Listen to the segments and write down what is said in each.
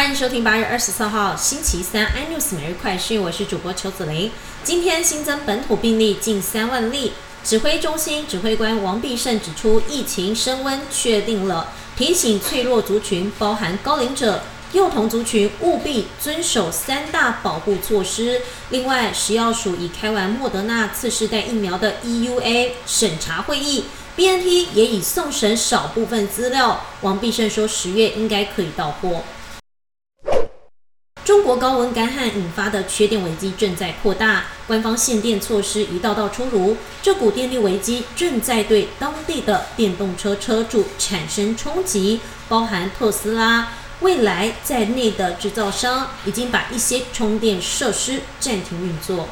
欢迎收听八月二十四号星期三 iNews 每日快讯，我是主播邱子玲。今天新增本土病例近三万例，指挥中心指挥官王必胜指出，疫情升温确定了，提醒脆弱族群，包含高龄者、幼童族群，务必遵守三大保护措施。另外，食药署已开完莫德纳次世代疫苗的 EUA 审查会议，BNT 也已送审少部分资料。王必胜说，十月应该可以到货。中国高温干旱引发的缺电危机正在扩大，官方限电措施一道道出炉，这股电力危机正在对当地的电动车车主产生冲击，包含特斯拉、蔚来在内的制造商已经把一些充电设施暂停运作。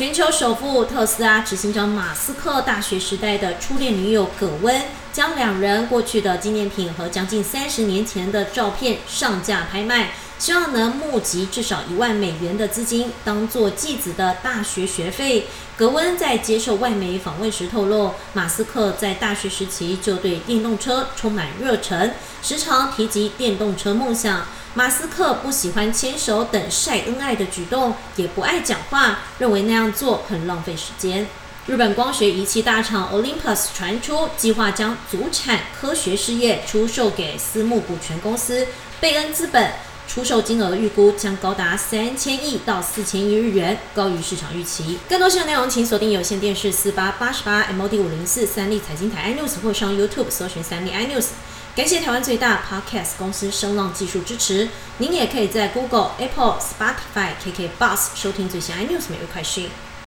全球首富特斯拉执行长马斯克大学时代的初恋女友葛温，将两人过去的纪念品和将近三十年前的照片上架拍卖，希望能募集至少一万美元的资金，当做继子的大学学费。葛温在接受外媒访问时透露，马斯克在大学时期就对电动车充满热忱，时常提及电动车梦想。马斯克不喜欢牵手等晒恩爱的举动，也不爱讲话，认为那样做很浪费时间。日本光学仪器大厂 Olympus 传出计划将祖产科学事业出售给私募股权公司贝恩资本，出售金额预估将高达三千亿到四千亿日元，高于市场预期。更多新闻内容，请锁定有线电视四八八十八 MOD 五零四三立财经台 iNews 或上 YouTube 搜寻三立 iNews。感谢台湾最大 Podcast 公司声浪技术支持。您也可以在 Google、Apple、Spotify、KK Bus 收听最新 iNews 每日快讯。